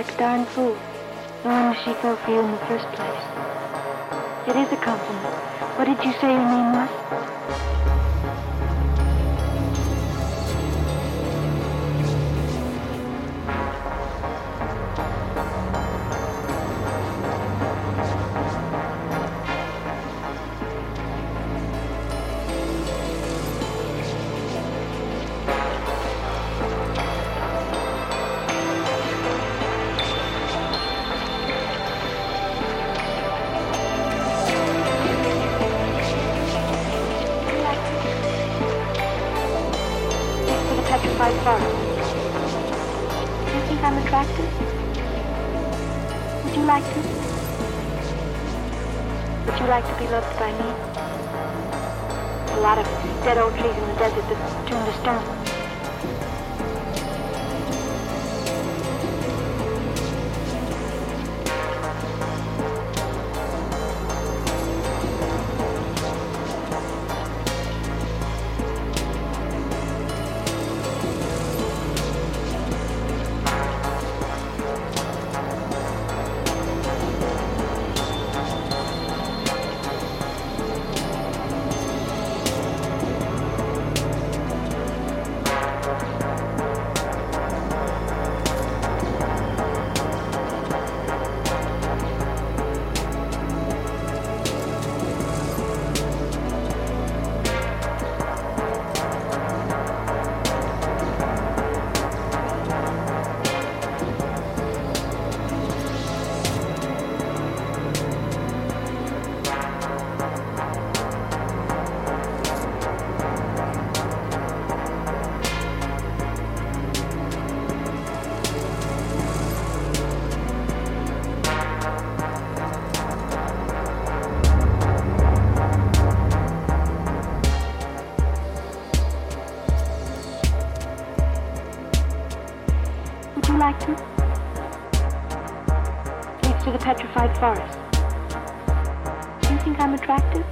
like a darn fool. No wonder she fell for you in the first place. It is a compliment. What did you say your name petrified forest. Do you think I'm attractive?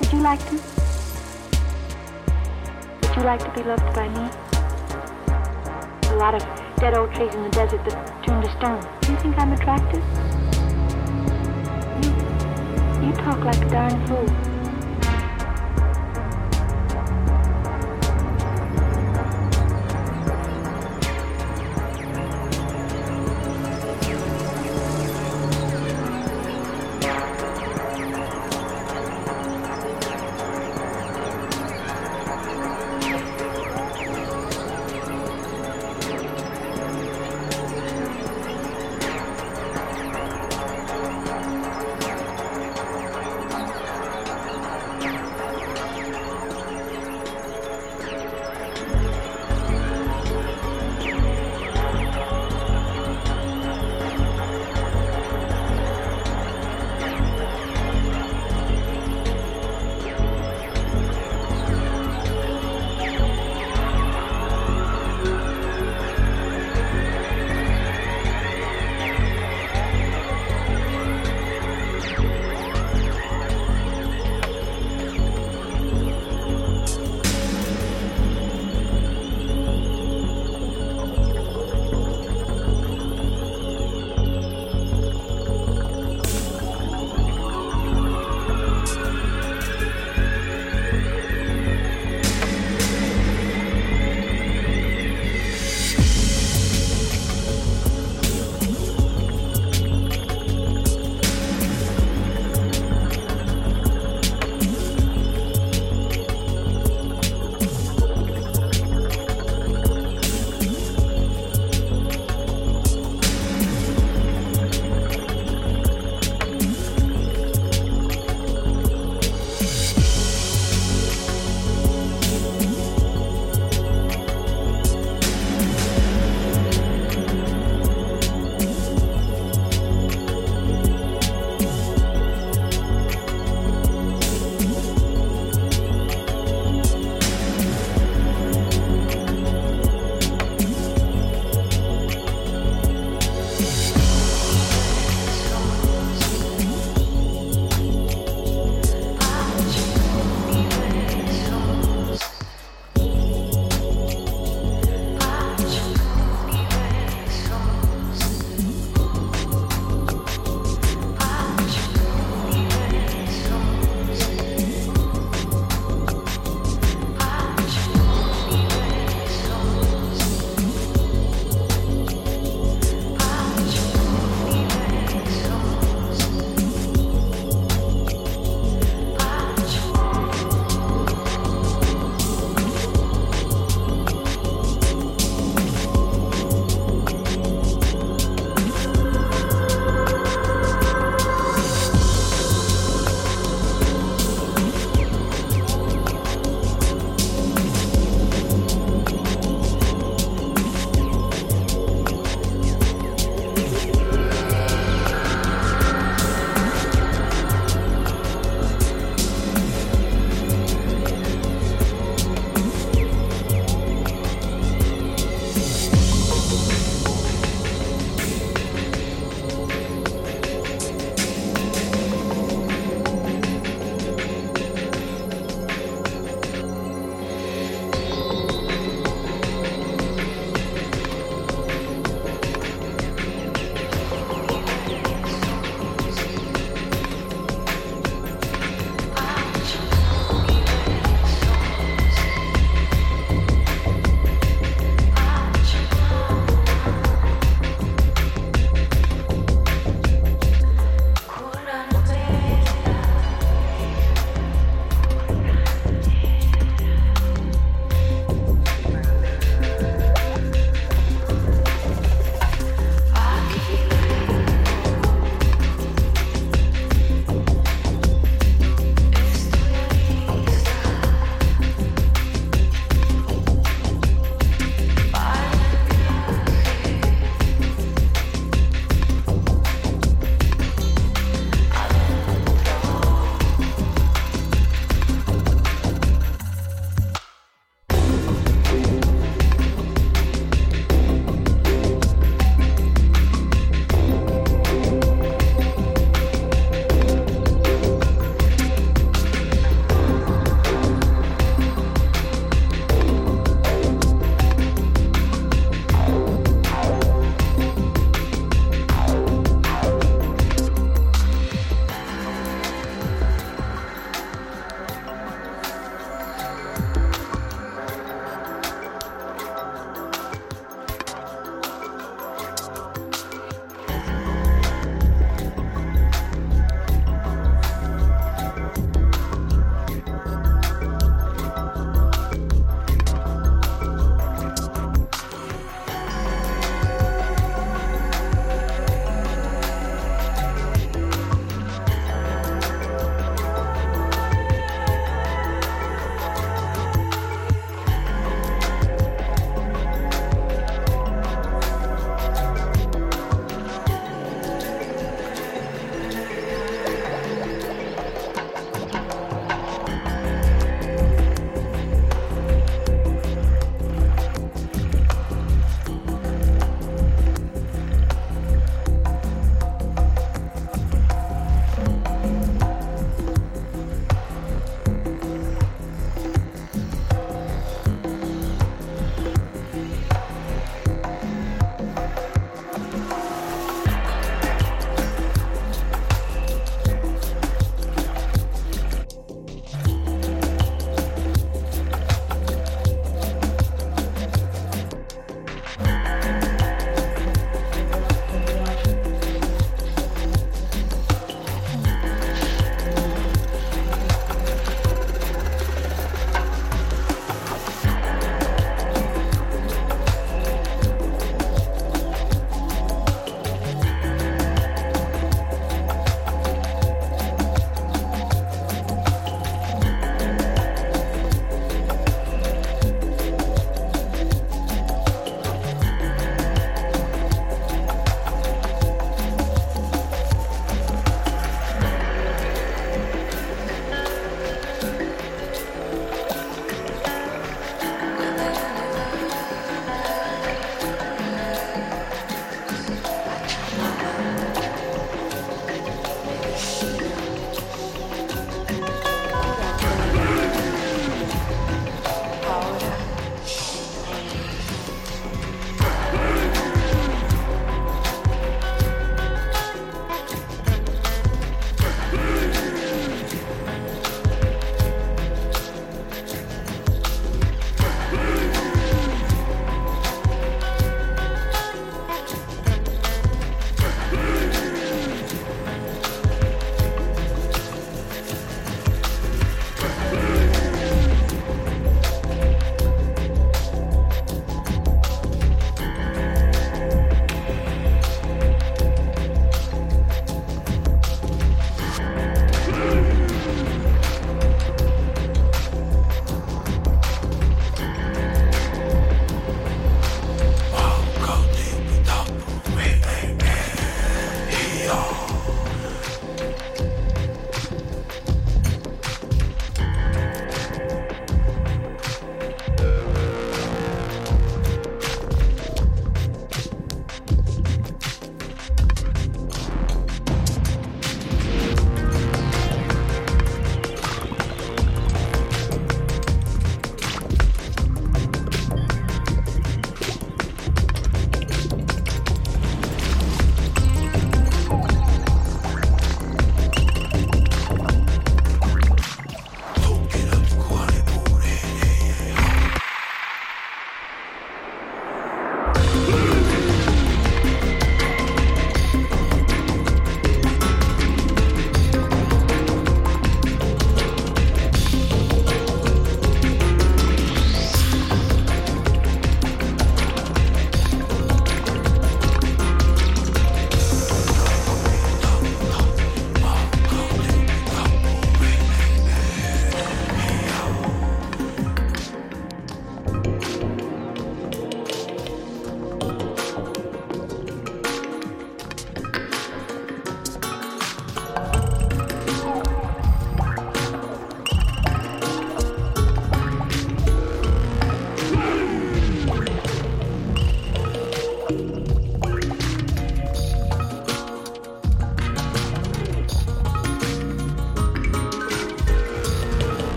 Would you like to? Would you like to be loved by me? A lot of dead old trees in the desert that turn to stone. Do you think I'm attractive? You, you talk like a darn fool.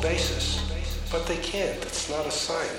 Basis, but they can't. It's not a science.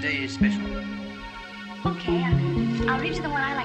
today is special. Okay, I'll read you the one I